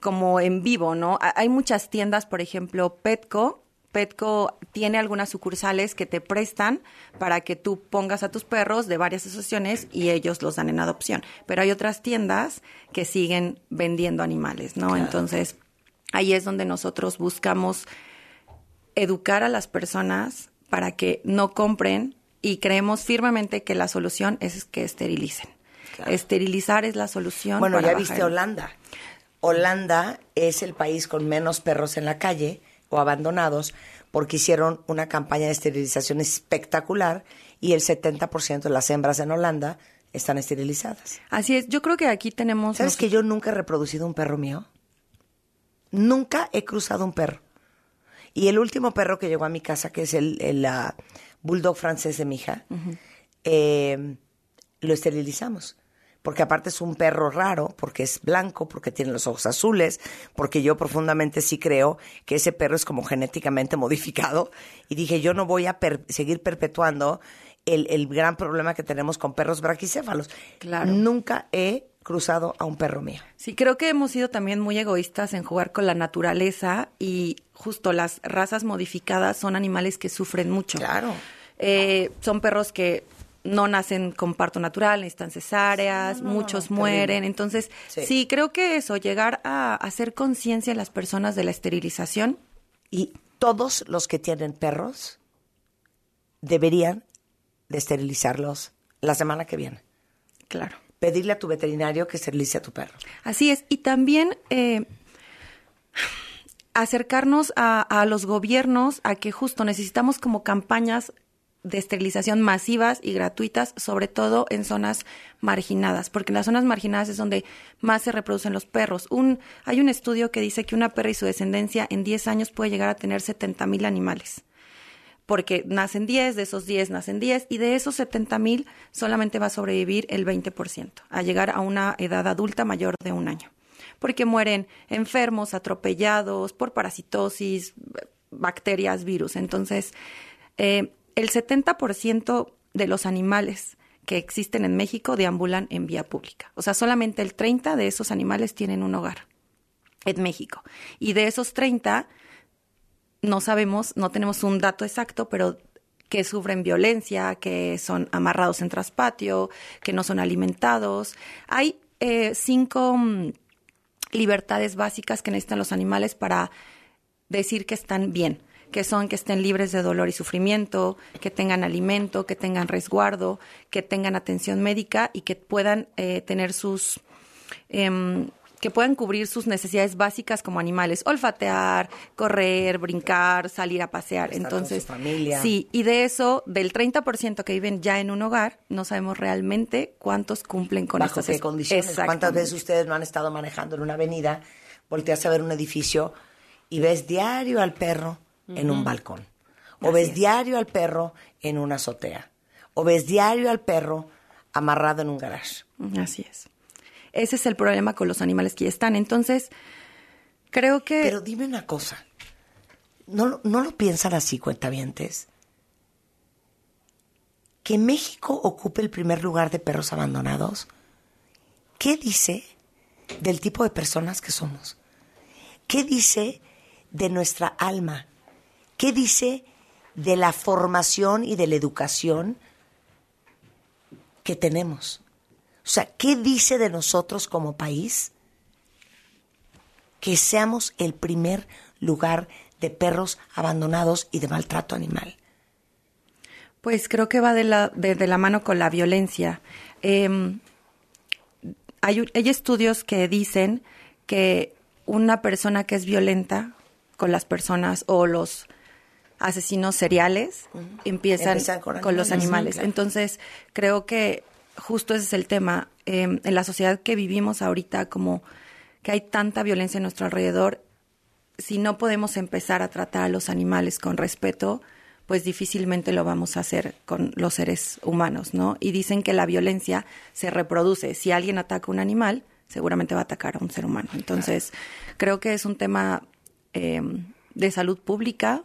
como en vivo, ¿no? Hay muchas tiendas, por ejemplo, Petco. Petco tiene algunas sucursales que te prestan para que tú pongas a tus perros de varias asociaciones y ellos los dan en adopción. Pero hay otras tiendas que siguen vendiendo animales, ¿no? Entonces, ahí es donde nosotros buscamos educar a las personas para que no compren y creemos firmemente que la solución es que esterilicen. Esterilizar es la solución. Bueno, ya viste Holanda. Holanda es el país con menos perros en la calle o abandonados porque hicieron una campaña de esterilización espectacular y el 70% de las hembras en Holanda están esterilizadas. Así es, yo creo que aquí tenemos... ¿Sabes que yo nunca he reproducido un perro mío? Nunca he cruzado un perro. Y el último perro que llegó a mi casa, que es el, el bulldog francés de mi hija, eh, lo esterilizamos. Porque aparte es un perro raro, porque es blanco, porque tiene los ojos azules, porque yo profundamente sí creo que ese perro es como genéticamente *laughs* modificado. Y dije, yo no voy a seguir perpetuando el, el, gran problema que tenemos con perros braquicéfalos. Claro. Nunca he cruzado a un perro mío. Sí, creo que hemos sido también muy egoístas en jugar con la naturaleza y justo las razas modificadas son animales que sufren mucho. Claro. Eh, son perros que no nacen con parto natural, necesitan cesáreas, muchos mueren. Entonces, sí. creo que eso, llegar a hacer conciencia en las personas de la esterilización y todos los que tienen perros deberían de esterilizarlos la semana que viene. Claro. Pedirle a tu veterinario que esterilice a tu perro. Así es. Y también eh, acercarnos a, a los gobiernos a que justo necesitamos como campañas de esterilización masivas y gratuitas, sobre todo en zonas marginadas, porque en las zonas marginadas es donde más se reproducen los perros. Hay un estudio que dice que una perra y su descendencia en 10 años puede llegar a tener 70 mil animales, porque nacen 10, de esos 10 nacen 10, y de esos 70 mil solamente va a sobrevivir el 20%, a llegar a una edad adulta mayor de un año, porque mueren enfermos, atropellados, por parasitosis, bacterias, virus. Entonces, eh, el 70% de los animales que existen en México deambulan en vía pública. O sea, solamente el 30 de esos animales tienen un hogar en México. Y de esos 30, no sabemos, no tenemos un dato exacto, pero que sufren violencia, que son amarrados en traspatio, que no son alimentados. Hay eh, cinco mm, libertades básicas que necesitan los animales para decir que están bien que son que estén libres de dolor y sufrimiento, que tengan alimento, que tengan resguardo, que tengan atención médica y que puedan eh, tener sus em, que puedan cubrir sus necesidades básicas como animales, olfatear, correr, brincar, salir a pasear. Estar Entonces, con su familia. sí, y de eso, del 30% que viven ya en un hogar, no sabemos realmente cuántos cumplen con ¿Bajo estas qué condiciones? ¿Cuántas veces ustedes no han estado manejando en una avenida, volteas a ver un edificio y ves diario al perro en un balcón? O ves es. diario al perro en una azotea. O ves diario al perro amarrado en un garage. Así es. Ese es el problema con los animales que ya están. Entonces, creo que... Pero dime una cosa. ¿No, ¿No lo piensan así, cuentavientes? Que México ocupe el primer lugar de perros abandonados. ¿Qué dice del tipo de personas que somos? ¿Qué dice de nuestra alma? ¿Qué dice de la formación y de la educación que tenemos? O sea, ¿qué dice de nosotros como país que seamos el primer lugar de perros abandonados y de maltrato animal? Pues creo que va de la, de, la mano con la violencia. Un- hay estudios que dicen que una persona que es violenta con las personas o los asesinos seriales empiezan, Empiezan con con, los animales, claro. Entonces, creo que justo ese es el tema. Eh, en la sociedad que vivimos ahorita, como que hay tanta violencia a nuestro alrededor, si no podemos empezar a tratar a los animales con respeto, pues difícilmente lo vamos a hacer con los seres humanos, ¿no? Y dicen que la violencia se reproduce. Si alguien ataca a un animal, seguramente va a atacar a un ser humano. Entonces, creo que es un tema eh, de salud pública,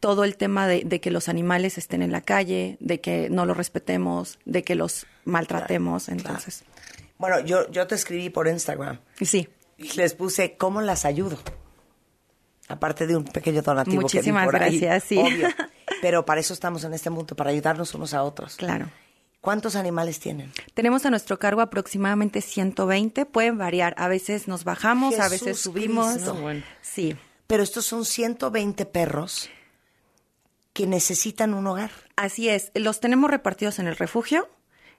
todo el tema de, de que los animales estén en la calle, de que no los respetemos, de que los maltratemos. Entonces, Bueno, yo, yo te escribí por Instagram. Sí. Y les puse cómo las ayudo. Aparte de un pequeño donativo Muchísimas que por ahí, gracias, sí. obvio. *laughs* Pero para eso estamos en este mundo, para ayudarnos unos a otros. Claro. ¿Cuántos animales tienen? Tenemos a nuestro cargo aproximadamente 120, pueden variar, a veces nos bajamos, a veces subimos. Cristo. Sí. Pero estos son 120 perros que necesitan un hogar. Así es, los tenemos repartidos en el refugio,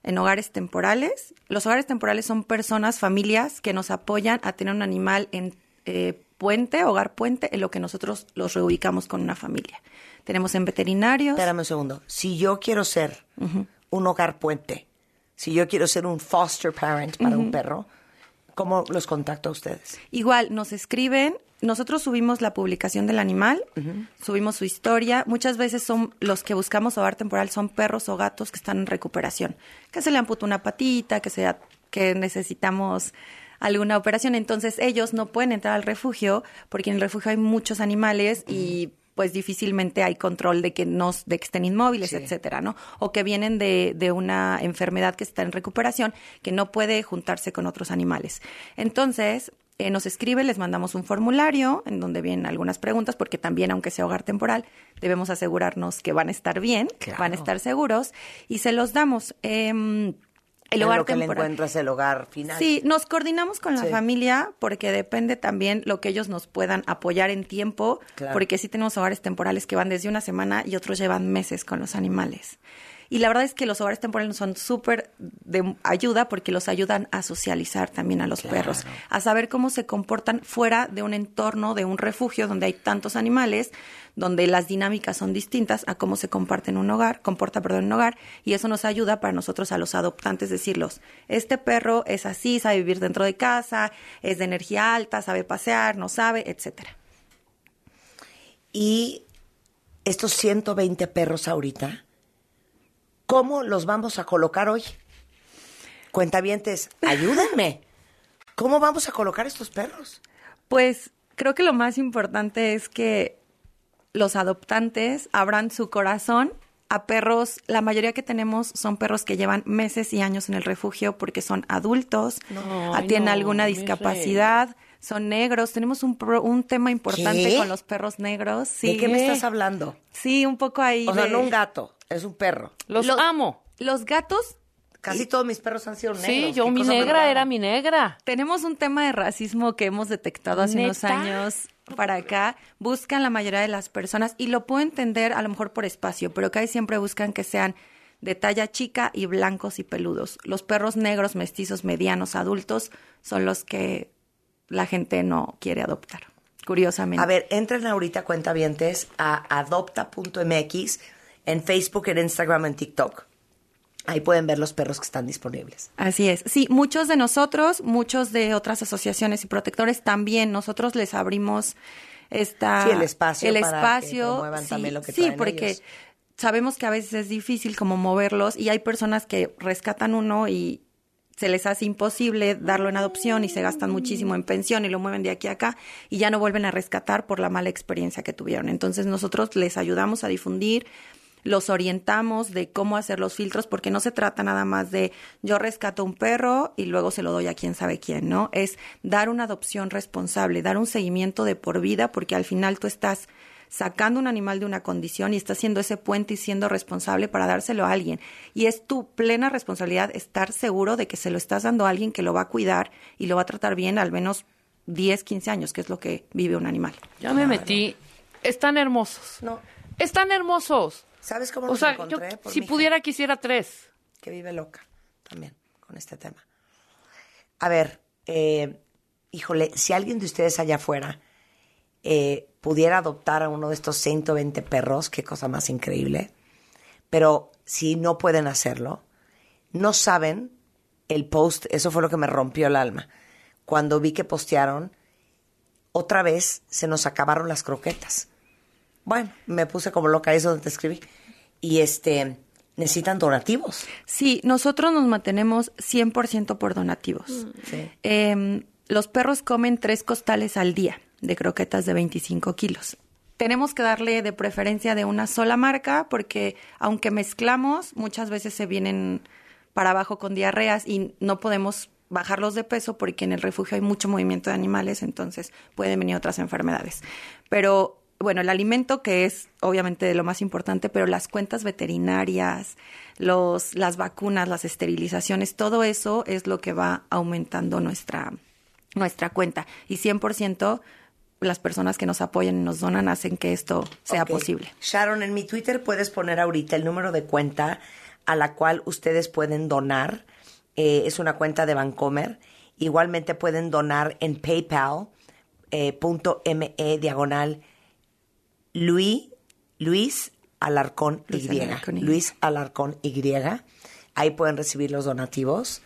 en hogares temporales. Los hogares temporales son personas, familias que nos apoyan a tener un animal en eh, puente, hogar puente, en lo que nosotros los reubicamos con una familia. Tenemos en veterinarios. Espérame un segundo. Si yo quiero ser un hogar puente, si yo quiero ser un foster parent para un perro, ¿cómo los contacto a ustedes? Igual, nos escriben, nosotros subimos la publicación del animal, subimos su historia. Muchas veces son los que buscamos hogar temporal, son perros o gatos que están en recuperación, que se le amputó una patita, que, sea, que necesitamos alguna operación. Entonces ellos no pueden entrar al refugio porque en el refugio hay muchos animales y pues difícilmente hay control de que no de que estén inmóviles, Sí. etcétera, ¿no? O que vienen de, de una enfermedad que está en recuperación, que no puede juntarse con otros animales. Entonces, eh, nos escribe, les mandamos un formulario en donde vienen algunas preguntas, porque también, aunque sea hogar temporal, debemos asegurarnos que van a estar bien, Claro. van a estar seguros, y se los damos. Em, El hogar lo que le temporal. encuentras el hogar final. Sí, nos coordinamos con la Sí. familia porque depende también lo que ellos nos puedan apoyar en tiempo, Claro. porque sí tenemos hogares temporales que van desde una semana y otros llevan meses con los animales. Y la verdad es que los hogares temporales son súper de ayuda porque los ayudan a socializar también a los perros, a saber cómo se comportan fuera de un entorno, de un refugio donde hay tantos animales, donde las dinámicas son distintas a cómo se comparte en un hogar, comporta, perdón, en un hogar, y eso nos ayuda para nosotros a los adoptantes decirlos, este perro es así, sabe vivir dentro de casa, es de energía alta, sabe pasear, no sabe, etcétera. Y estos 120 perros ahorita, ¿cómo los vamos a colocar hoy? Cuentavientes, *laughs* ayúdenme. ¿Cómo vamos a colocar estos perros? Pues creo que lo más importante es que los adoptantes abran su corazón a perros. La mayoría que tenemos son perros que llevan meses y años en el refugio porque son adultos, No. tienen no, alguna discapacidad, son negros. Tenemos un, pro- un tema importante ¿Qué? con los perros negros. Sí. ¿De qué me estás hablando? Sí, un poco ahí. O sea, no un gato, es un perro. Los, Los- amo. Los gatos Casi todos mis perros han sido negros. Sí, yo mi negra era mi negra. Tenemos un tema de racismo que hemos detectado hace unos años para acá. Buscan la mayoría de las personas, y lo puedo entender a lo mejor por espacio, pero acá siempre buscan que sean de talla chica y blancos y peludos. Los perros negros, mestizos, medianos, adultos, son los que la gente no quiere adoptar, curiosamente. A ver, entren ahorita, cuentavientes, a adopta.mx en Facebook, en Instagram, en TikTok. Ahí pueden ver los perros que están disponibles. Así es. Sí, muchos de nosotros, muchos de otras asociaciones y protectores también, nosotros les abrimos esta Sí, el espacio el para que espacio, sí, también lo que sí, porque ellos. sabemos que a veces es difícil como moverlos y hay personas que rescatan uno y se les hace imposible darlo en adopción y se gastan muchísimo en pensión y lo mueven de aquí a acá y ya no vuelven a rescatar por la mala experiencia que tuvieron. Entonces nosotros les ayudamos a difundir, los orientamos de cómo hacer los filtros, porque no se trata nada más de yo rescato un perro y luego se lo doy a quién sabe quién, ¿no? Es dar una adopción responsable, dar un seguimiento de por vida, porque al final tú estás sacando un animal de una condición y estás siendo ese puente y siendo responsable para dárselo a alguien. Y es tu plena responsabilidad estar seguro de que se lo estás dando a alguien que lo va a cuidar y lo va a tratar bien al menos 10, 15 años, que es lo que vive un animal. Ya me metí. Están hermosos. No. Están hermosos. ¿Sabes cómo O los sea, encontré? yo, Por si mi hija, pudiera, quisiera tres. Que vive loca también con este tema. A ver, eh, híjole, si alguien de ustedes allá afuera eh, pudiera adoptar a uno de estos 120 perros, qué cosa más increíble. Pero si no pueden hacerlo, no saben el post, eso fue lo que me rompió el alma. Cuando vi que postearon, otra vez se nos acabaron las croquetas. Bueno, me puse como loca, eso donde te escribí. Y este, necesitan donativos. Sí, nosotros nos mantenemos 100% por donativos. Sí. Eh, los perros comen tres costales al día de croquetas de 25 kilos. Tenemos que darle de preferencia de una sola marca porque aunque mezclamos, muchas veces se vienen para abajo con diarreas y no podemos bajarlos de peso porque en el refugio hay mucho movimiento de animales, entonces pueden venir otras enfermedades. Pero bueno, el alimento que es obviamente de lo más importante, pero las cuentas veterinarias, los, las vacunas, las esterilizaciones, todo eso es lo que va aumentando nuestra, nuestra cuenta. Y 100% las personas que nos apoyan y nos donan hacen que esto sea posible. Sharon, en mi Twitter puedes poner ahorita el número de cuenta a la cual ustedes pueden donar. Eh, es una cuenta de Bancomer. Igualmente pueden donar en PayPal eh, diagonal Luis, Luis Alarcón Luis Y. Alarcón. Luis Alarcón Y. Ahí pueden recibir los donativos.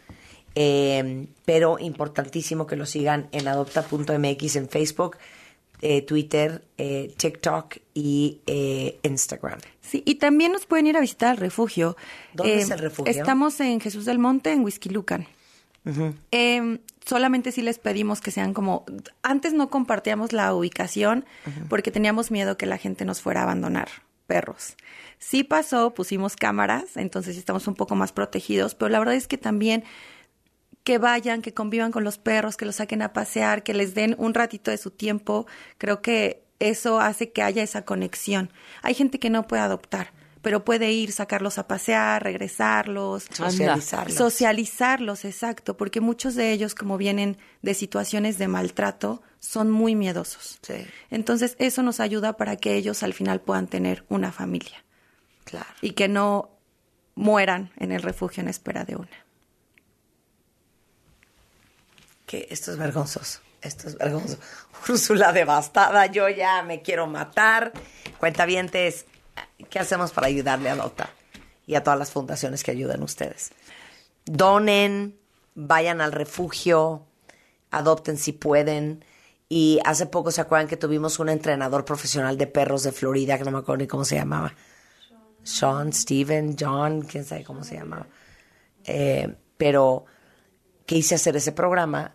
Eh, pero importantísimo que lo sigan en adopta.mx en Facebook, eh, Twitter, eh, TikTok y eh, Instagram. Sí, y también nos pueden ir a visitar al refugio. ¿Dónde es el refugio? Estamos en Jesús del Monte, en Whisky Eh, solamente sí les pedimos que sean como... Antes no compartíamos la ubicación porque teníamos miedo que la gente nos fuera a abandonar perros. Sí pasó, pusimos cámaras, entonces estamos un poco más protegidos, pero la verdad es que también que vayan, que convivan con los perros, que los saquen a pasear, que les den un ratito de su tiempo, creo que eso hace que haya esa conexión. Hay gente que no puede adoptar, pero puede ir, sacarlos a pasear, regresarlos. Socializarlos. Socializarlos, exacto, porque muchos de ellos, como vienen de situaciones de maltrato, son muy miedosos. Sí. Entonces, eso nos ayuda para que ellos al final puedan tener una familia. Claro. Y que no mueran en el refugio en espera de una. Que esto es vergonzoso. Esto es vergonzoso. *laughs* Úrsula devastada, yo ya me quiero matar. Cuentavientes, ¿qué hacemos para ayudarle a Adopta? Y a todas las fundaciones que ayudan ustedes. Donen, vayan al refugio, adopten si pueden. Y hace poco se acuerdan que tuvimos un entrenador profesional de perros de Florida, que no me acuerdo ni cómo se llamaba. Sean, Steven, John, quién sabe cómo se llamaba. Eh, pero quise hacer ese programa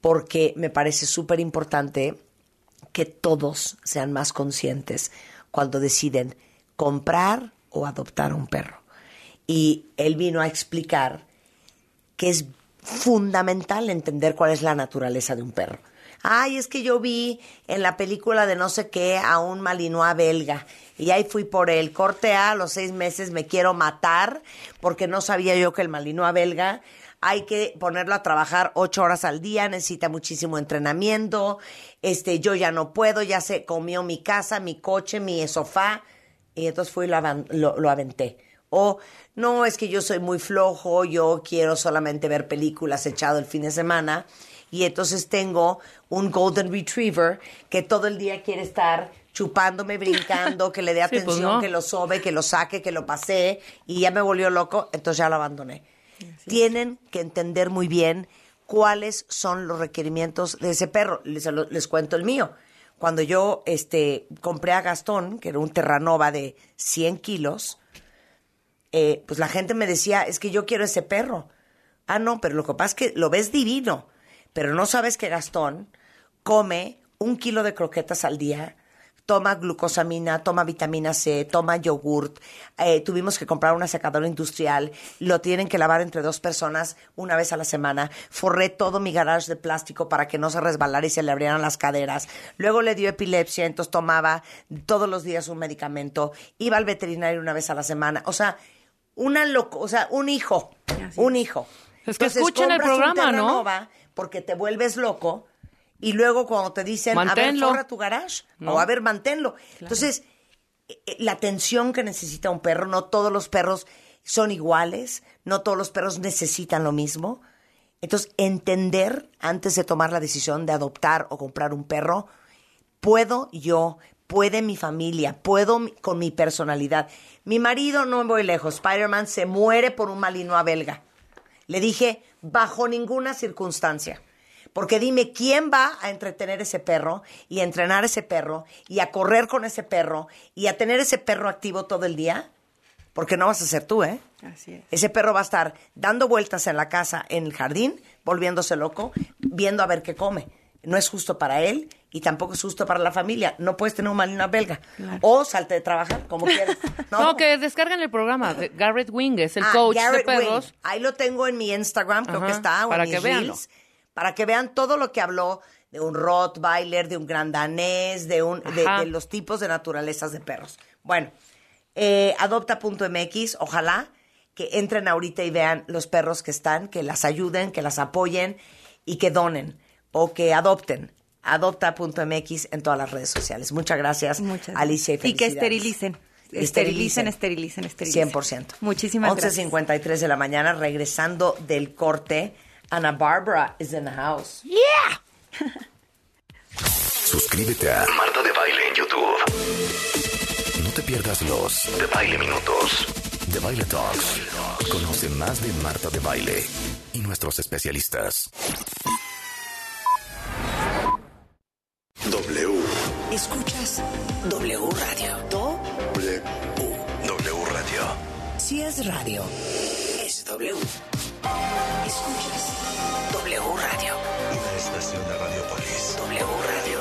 porque me parece súper importante que todos sean más conscientes cuando deciden comprar o adoptar un perro. Y él vino a explicar que es fundamental entender cuál es la naturaleza de un perro. Ay, es que yo vi en la película de no sé qué a un malinois belga y ahí fui por él. Corte A, a los seis meses me quiero matar porque no sabía yo que el malinois belga hay que ponerlo a trabajar ocho horas al día, necesita muchísimo entrenamiento, este, yo ya no puedo, ya se comió mi casa, mi coche, mi sofá, y entonces fui y lo, lo, lo aventé. O, no, es que yo soy muy flojo, yo quiero solamente ver películas echado el fin de semana, y entonces tengo un Golden Retriever que todo el día quiere estar chupándome, *laughs* brincando, que le dé Sí, pues atención, no. que lo sobe, que lo saque, que lo pasee, y ya me volvió loco, entonces ya lo abandoné. Tienen que entender muy bien cuáles son los requerimientos de ese perro. Les, cuento el mío. Cuando yo este, compré a Gastón, que era un Terranova de 100 kilos, eh, pues la gente me decía, es que yo quiero ese perro. Ah, no, pero lo que pasa es que lo ves divino, pero no sabes que Gastón come un kilo de croquetas al día, toma glucosamina, toma vitamina C, toma yogurt. Eh, tuvimos que comprar una secadora industrial, lo tienen que lavar entre dos personas una vez a la semana. Forré todo mi garage de plástico para que no se resbalara y se le abrieran las caderas. Luego le dio epilepsia, entonces tomaba todos los días un medicamento. Iba al veterinario una vez a la semana. O sea, una loco, o sea, un hijo, un hijo. Es que Entonces, escuchen el programa, ¿no? Porque te vuelves loco y luego cuando te dicen, a ver, forra tu garage, No. o a ver, manténlo. Entonces, eh, eh, la atención que necesita un perro, no todos los perros son iguales, no todos los perros necesitan lo mismo. Entonces, entender antes de tomar la decisión de adoptar o comprar un perro, puedo yo, puede mi familia, puedo con mi personalidad. Mi marido, no me voy lejos, Spider-Man se muere por un malinois belga. Le dije, bajo ninguna circunstancia. Porque dime, ¿quién va a entretener ese perro y a entrenar ese perro y a correr con ese perro y a tener ese perro activo todo el día? Porque no vas a ser tú, ¿eh? Así es. Ese perro va a estar dando vueltas en la casa, en el jardín, volviéndose loco, viendo a ver qué come. No es justo para él y tampoco es justo para la familia. No puedes tener un malinois belga. O salte de trabajar, como quieras. *laughs* No, que descarguen el programa. de Garrett Wing es el Ah, coach Garrett de perros. Wing. Ahí lo tengo en mi Instagram, creo Ajá, que está, o para en que mis reels, para que vean todo lo que habló de un Rottweiler, de un Gran Danés, de, un, de, los tipos de naturalezas de perros. Bueno, eh, adopta.mx, ojalá que entren ahorita y vean los perros que están, que las ayuden, que las apoyen y que donen o que adopten. Adopta.mx en todas las redes sociales. Muchas gracias, Alicia. Y, Y que esterilicen. Esterilicen, esterilicen, esterilicen. 100%. Muchísimas gracias. 11.53 de la mañana, regresando del corte. Ana Barbara is in the house. ¡Yeah! *laughs* Suscríbete a Marta de Baile en YouTube. No te pierdas los de Baile Minutos, de Baile Talks. Conoce más de Marta de Baile y nuestros especialistas. W. Escuchas W Radio. Do W. W Radio. Si es radio, es W. Escuchas W Radio. Una estación de Radiopolis. W Radio.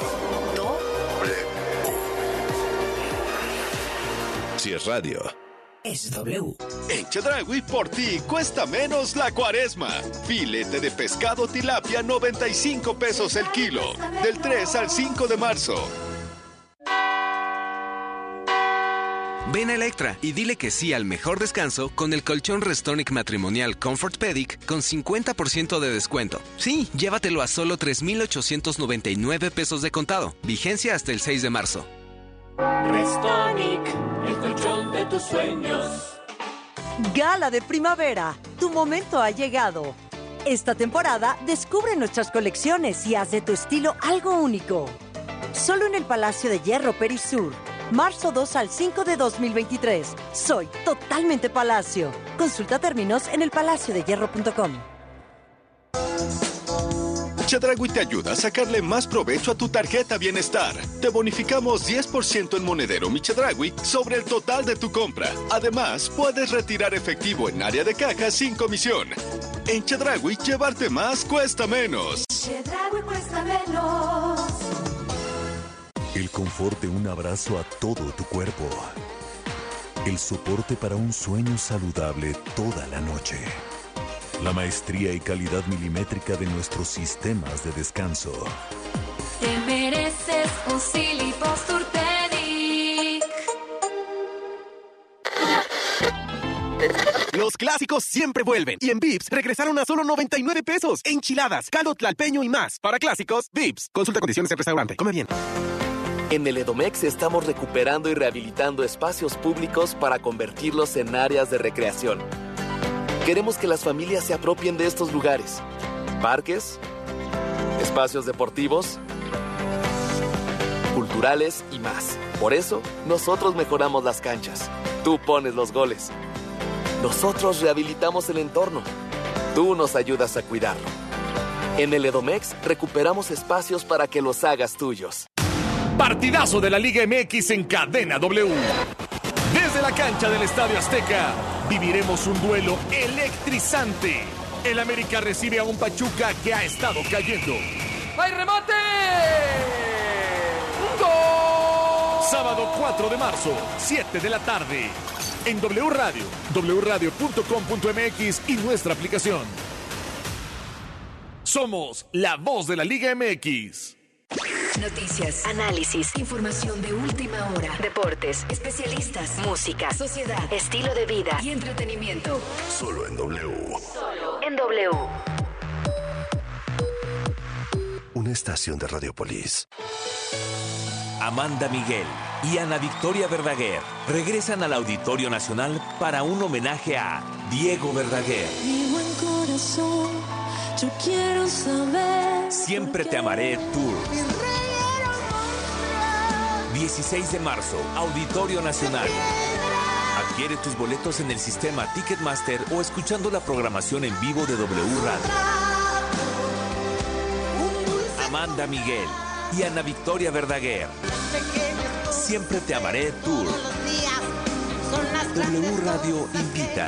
Do Si es radio. es W. En Chedragui por ti cuesta menos la cuaresma. Filete de pescado tilapia 95 pesos el kilo. Del 3 al 5 de marzo. Ven a Electra y dile que sí al mejor descanso con el colchón Restonic matrimonial Comfort Pedic con 50% de descuento. Sí, llévatelo a solo 3,899 pesos de contado. Vigencia hasta el 6 de marzo. Restonic, el colchón de tus sueños. Gala de primavera, tu momento ha llegado. Esta temporada descubre nuestras colecciones y haz de tu estilo algo único. Solo en el Palacio de Hierro Perisur. Marzo 2 al 5 de 2023. Soy totalmente Palacio. Consulta términos en elpalaciodehierro.com. Chedragui te ayuda a sacarle más provecho a tu tarjeta Bienestar. Te bonificamos 10% en monedero Michedragui sobre el total de tu compra. Además, puedes retirar efectivo en área de caja sin comisión. En Chedragui, llevarte más cuesta menos. Chedraui cuesta menos. El confort de un abrazo a todo tu cuerpo. El soporte para un sueño saludable toda la noche. La maestría y calidad milimétrica de nuestros sistemas de descanso. Te mereces un. Los clásicos siempre vuelven. Y en Vips regresaron a solo 99 pesos. Enchiladas, caldo tlalpeño y más. Para clásicos, Vips. Consulta condiciones en restaurante. Come bien. En el Edomex estamos recuperando y rehabilitando espacios públicos para convertirlos en áreas de recreación. Queremos que las familias se apropien de estos lugares. Parques, espacios deportivos, culturales y más. Por eso, nosotros mejoramos las canchas. Tú pones los goles. Nosotros rehabilitamos el entorno. Tú nos ayudas a cuidarlo. En el Edomex recuperamos espacios para que los hagas tuyos. Partidazo de la Liga MX en cadena W. Desde la cancha del Estadio Azteca viviremos un duelo electrizante. El América recibe a un Pachuca que ha estado cayendo. ¡Hay remate! Sábado 4 de marzo, 7 de la tarde. En W Radio, wradio.com.mx y nuestra aplicación. Somos la voz de la Liga MX. Noticias, análisis, información de última hora, deportes, especialistas, música, sociedad, estilo de vida y entretenimiento. Solo en W. Solo en W. Una estación de Radiopolis. Amanda Miguel y Ana Victoria Verdaguer regresan al Auditorio Nacional para un homenaje a Diego Verdaguer. Mi buen corazón, yo quiero saber. Siempre te amaré Tour. 16 de marzo, Auditorio Nacional. Adquiere tus boletos en el sistema Ticketmaster o escuchando la programación en vivo de W Radio. Amanda Miguel y Ana Victoria Verdaguer. Siempre te amaré Tour. W Radio invita.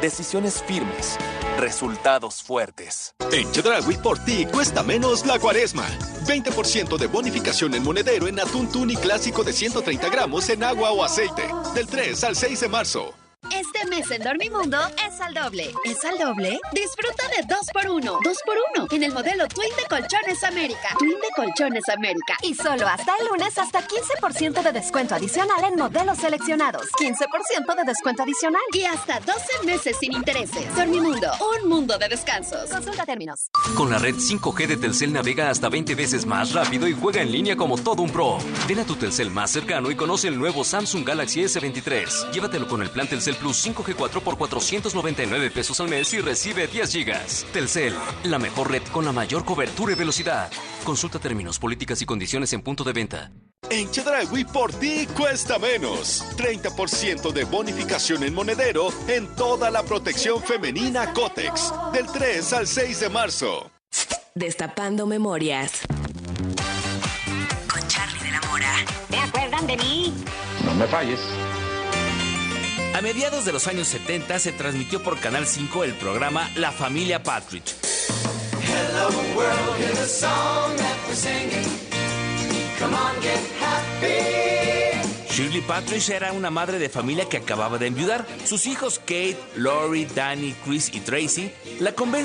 Decisiones firmes. Resultados fuertes. En Chedragui, por ti cuesta menos la cuaresma. 20% de bonificación en monedero en atún tuni clásico de 130 gramos en agua o aceite. Del 3 al 6 de marzo. Este mes en Dormimundo es al doble. ¿Es al doble? Disfruta de 2x1. 2x1 en el modelo Twin de Colchones América. Twin de Colchones América. Y solo hasta el lunes, hasta 15% de descuento adicional en modelos seleccionados. 15% de descuento adicional. Y hasta 12 meses sin intereses. Dormimundo, un mundo de descansos. Consulta términos. Con la red 5G de Telcel navega hasta 20 veces más rápido y juega en línea como todo un pro. Ven a tu Telcel más cercano y conoce el nuevo Samsung Galaxy S23. Llévatelo con el plan Telcel Plus 5G4 por 499 pesos al mes y recibe 10 gigas. Telcel, la mejor red con la mayor cobertura y velocidad. Consulta términos, políticas y condiciones en punto de venta. En Chedragui por ti cuesta menos. 30% de bonificación en monedero en toda la protección femenina Cotex. Del 3 al 6 de marzo. Destapando memorias. Con Charlie de la Mora. ¿Te acuerdan de mí? No me falles. A mediados de los años 70 se transmitió por Canal 5 el programa La Familia Patridge. Hello world, here's a song that we're singing. Come on, get happy. Shirley Patridge era una madre de familia que acababa de enviudar. Sus hijos Kate, Lori, Danny, Chris y Tracy la convencen